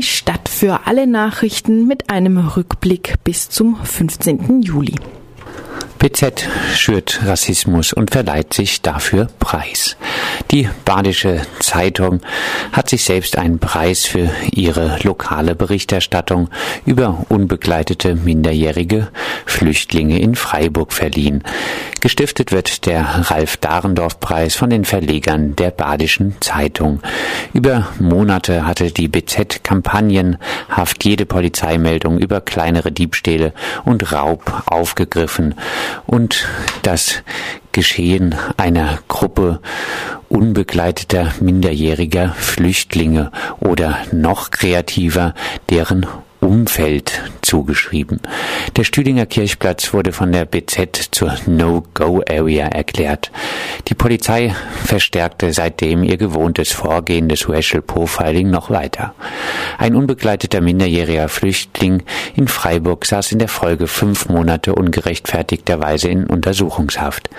Die Stadt für alle Nachrichten mit einem Rückblick bis zum 15. Juli. BZ schürt Rassismus und verleiht sich dafür Preis. Die Badische Zeitung hat sich selbst einen Preis für ihre lokale Berichterstattung über unbegleitete minderjährige Flüchtlinge in Freiburg verliehen. Gestiftet wird der Ralf Dahrendorf Preis von den Verlegern der Badischen Zeitung. Über Monate hatte die BZ kampagnenhaft jede Polizeimeldung über kleinere Diebstähle und Raub aufgegriffen und das Geschehen einer Gruppe unbegleiteter minderjähriger Flüchtlinge oder noch kreativer deren Umfeld zugeschrieben. Der Stüdinger Kirchplatz wurde von der BZ zur No-Go-Area erklärt. Die Polizei verstärkte seitdem ihr gewohntes Vorgehen des Racial Profiling noch weiter. Ein unbegleiteter minderjähriger Flüchtling in Freiburg saß in der Folge fünf Monate ungerechtfertigterweise in Untersuchungshaft.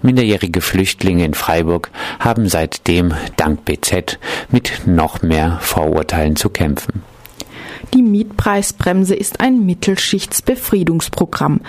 Minderjährige Flüchtlinge in Freiburg haben seitdem dank BZ mit noch mehr Vorurteilen zu kämpfen. Die Mietpreisbremse ist ein Mittelschichtsbefriedungsprogramm,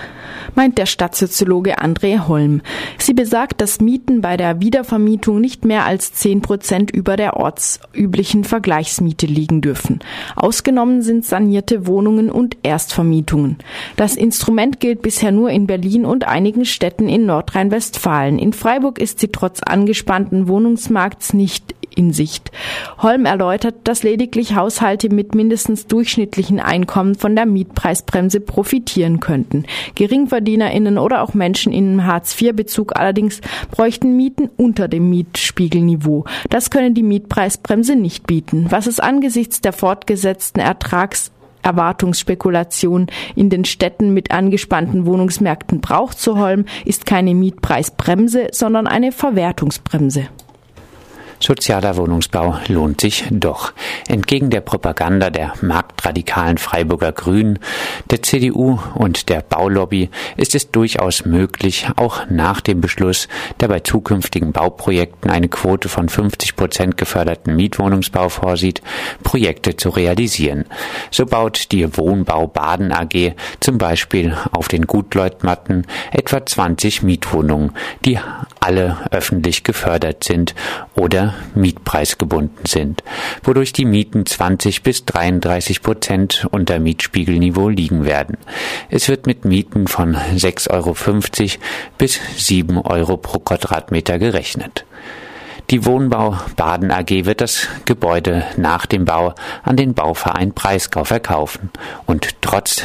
meint der Stadtsoziologe André Holm. Sie besagt, dass Mieten bei der Wiedervermietung nicht mehr als zehn Prozent über der ortsüblichen Vergleichsmiete liegen dürfen. Ausgenommen sind sanierte Wohnungen und Erstvermietungen. Das Instrument gilt bisher nur in Berlin und einigen Städten in Nordrhein-Westfalen. In Freiburg ist sie trotz angespannten Wohnungsmarkts nicht in Sicht. Holm erläutert, dass lediglich Haushalte mit mindestens durchschnittlichen Einkommen von der Mietpreisbremse profitieren könnten. GeringverdienerInnen oder auch Menschen in Hartz-IV-Bezug allerdings bräuchten Mieten unter dem Mietspiegelniveau. Das können die Mietpreisbremse nicht bieten. Was es angesichts der fortgesetzten Ertrags Erwartungsspekulation in den Städten mit angespannten Wohnungsmärkten braucht zu Holm, ist keine Mietpreisbremse, sondern eine Verwertungsbremse. Sozialer Wohnungsbau lohnt sich doch. Entgegen der Propaganda der marktradikalen Freiburger Grünen, der CDU und der Baulobby ist es durchaus möglich, auch nach dem Beschluss, der bei zukünftigen Bauprojekten eine Quote von 50 Prozent geförderten Mietwohnungsbau vorsieht, Projekte zu realisieren. So baut die Wohnbau Baden AG zum Beispiel auf den Gutleutmatten etwa 20 Mietwohnungen, die alle öffentlich gefördert sind oder mietpreisgebunden sind, wodurch die Mieten 20 bis 33 Prozent unter Mietspiegelniveau liegen werden. Es wird mit Mieten von 6,50 Euro bis 7 Euro pro Quadratmeter gerechnet. Die Wohnbau Baden AG wird das Gebäude nach dem Bau an den Bauverein Preiskau verkaufen. Und trotz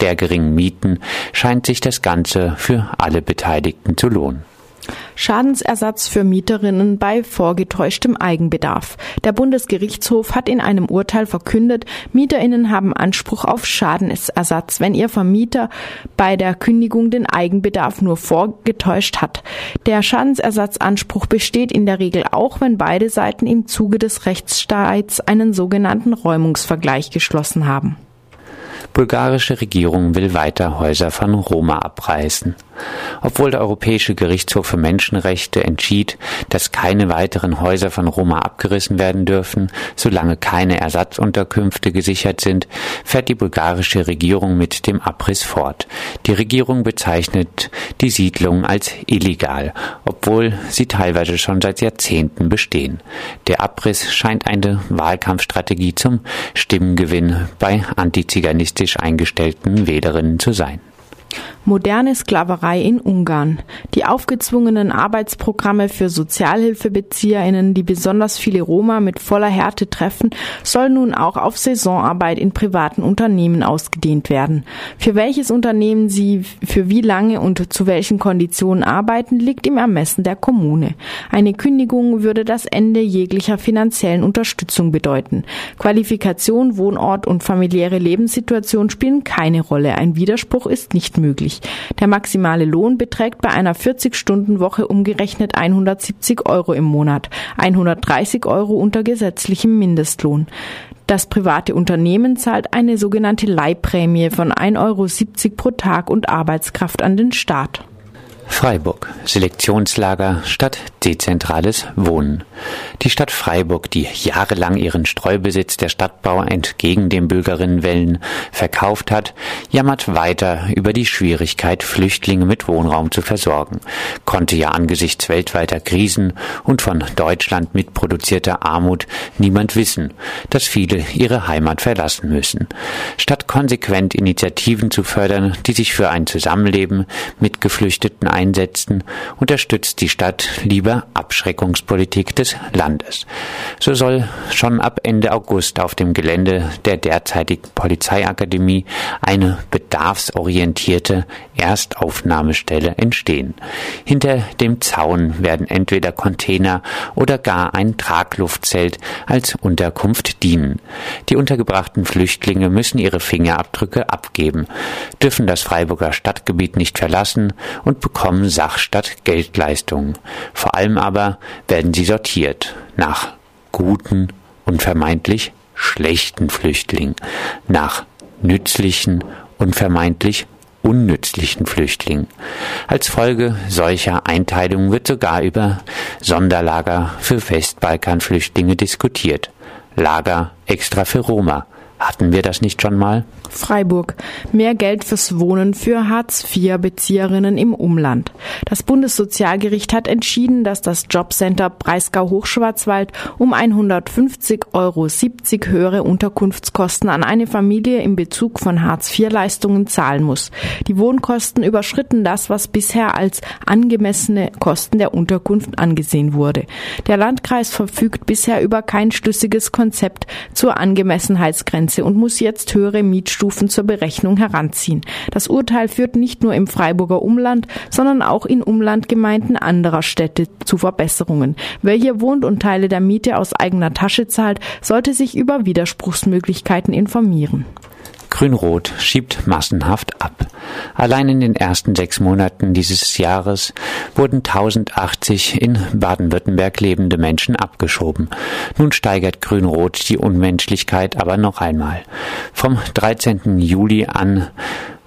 der geringen Mieten scheint sich das Ganze für alle Beteiligten zu lohnen. Schadensersatz für Mieterinnen bei vorgetäuschtem Eigenbedarf. Der Bundesgerichtshof hat in einem Urteil verkündet, Mieterinnen haben Anspruch auf Schadensersatz, wenn ihr Vermieter bei der Kündigung den Eigenbedarf nur vorgetäuscht hat. Der Schadensersatzanspruch besteht in der Regel auch, wenn beide Seiten im Zuge des Rechtsstreits einen sogenannten Räumungsvergleich geschlossen haben. Bulgarische Regierung will weiter Häuser von Roma abreißen. Obwohl der Europäische Gerichtshof für Menschenrechte entschied, dass keine weiteren Häuser von Roma abgerissen werden dürfen, solange keine Ersatzunterkünfte gesichert sind, fährt die bulgarische Regierung mit dem Abriss fort. Die Regierung bezeichnet die Siedlungen als illegal, obwohl sie teilweise schon seit Jahrzehnten bestehen. Der Abriss scheint eine Wahlkampfstrategie zum Stimmengewinn bei antiziganistisch eingestellten Wählerinnen zu sein. Moderne Sklaverei in Ungarn. Die aufgezwungenen Arbeitsprogramme für Sozialhilfebezieherinnen, die besonders viele Roma mit voller Härte treffen, sollen nun auch auf Saisonarbeit in privaten Unternehmen ausgedehnt werden. Für welches Unternehmen sie für wie lange und zu welchen Konditionen arbeiten, liegt im Ermessen der Kommune. Eine Kündigung würde das Ende jeglicher finanziellen Unterstützung bedeuten. Qualifikation, Wohnort und familiäre Lebenssituation spielen keine Rolle. Ein Widerspruch ist nicht möglich möglich. Der maximale Lohn beträgt bei einer 40-Stunden-Woche umgerechnet 170 Euro im Monat, 130 Euro unter gesetzlichem Mindestlohn. Das private Unternehmen zahlt eine sogenannte Leihprämie von 1,70 Euro pro Tag und Arbeitskraft an den Staat. Freiburg. Selektionslager statt dezentrales Wohnen. Die Stadt Freiburg, die jahrelang ihren Streubesitz der Stadtbau entgegen den Bürgerinnenwellen verkauft hat, jammert weiter über die Schwierigkeit, Flüchtlinge mit Wohnraum zu versorgen, konnte ja angesichts weltweiter Krisen und von Deutschland mitproduzierter Armut niemand wissen, dass viele ihre Heimat verlassen müssen. Statt konsequent Initiativen zu fördern, die sich für ein Zusammenleben mit Geflüchteten einsetzen, unterstützt die Stadt lieber Abschreckungspolitik des Landes. So soll schon ab Ende August auf dem Gelände der derzeitigen Polizeiakademie eine bedarfsorientierte Erstaufnahmestelle entstehen. Hinter dem Zaun werden entweder Container oder gar ein Tragluftzelt als Unterkunft dienen. Die untergebrachten Flüchtlinge müssen ihre Fingerabdrücke abgeben, dürfen das Freiburger Stadtgebiet nicht verlassen und bekommen Sachstatt Geldleistungen. Vor allem aber werden sie sortiert nach guten und vermeintlich schlechten Flüchtlingen, nach nützlichen und vermeintlich unnützlichen Flüchtlingen. Als Folge solcher Einteilungen wird sogar über Sonderlager für Westbalkanflüchtlinge diskutiert. Lager extra für Roma. Hatten wir das nicht schon mal? Freiburg. Mehr Geld fürs Wohnen für Hartz-IV-Bezieherinnen im Umland. Das Bundessozialgericht hat entschieden, dass das Jobcenter Breisgau-Hochschwarzwald um 150,70 Euro höhere Unterkunftskosten an eine Familie im Bezug von Hartz-IV-Leistungen zahlen muss. Die Wohnkosten überschritten das, was bisher als angemessene Kosten der Unterkunft angesehen wurde. Der Landkreis verfügt bisher über kein schlüssiges Konzept zur Angemessenheitsgrenze und muss jetzt höhere Mietstufen Stufen zur Berechnung heranziehen. Das Urteil führt nicht nur im Freiburger Umland, sondern auch in Umlandgemeinden anderer Städte zu Verbesserungen. Wer hier wohnt und Teile der Miete aus eigener Tasche zahlt, sollte sich über Widerspruchsmöglichkeiten informieren. Grün-Rot schiebt massenhaft ab. Allein in den ersten sechs Monaten dieses Jahres wurden 1080 in Baden-Württemberg lebende Menschen abgeschoben. Nun steigert Grün-Rot die Unmenschlichkeit aber noch einmal. Vom 13. Juli an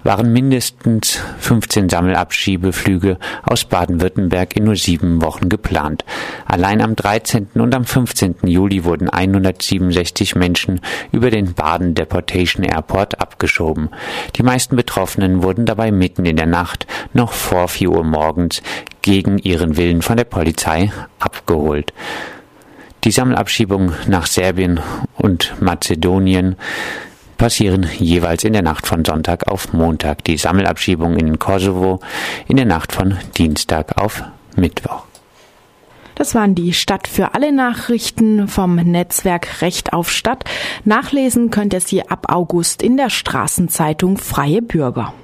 waren mindestens 15 Sammelabschiebeflüge aus Baden-Württemberg in nur sieben Wochen geplant. Allein am 13. und am 15. Juli wurden 167 Menschen über den Baden Deportation Airport abgeschoben. Die meisten Betroffenen wurden dabei mitten in der Nacht noch vor 4 Uhr morgens gegen ihren Willen von der Polizei abgeholt. Die Sammelabschiebung nach Serbien und Mazedonien passieren jeweils in der Nacht von Sonntag auf Montag. Die Sammelabschiebung in Kosovo in der Nacht von Dienstag auf Mittwoch. Das waren die Stadt für alle Nachrichten vom Netzwerk Recht auf Stadt. Nachlesen könnt ihr sie ab August in der Straßenzeitung Freie Bürger.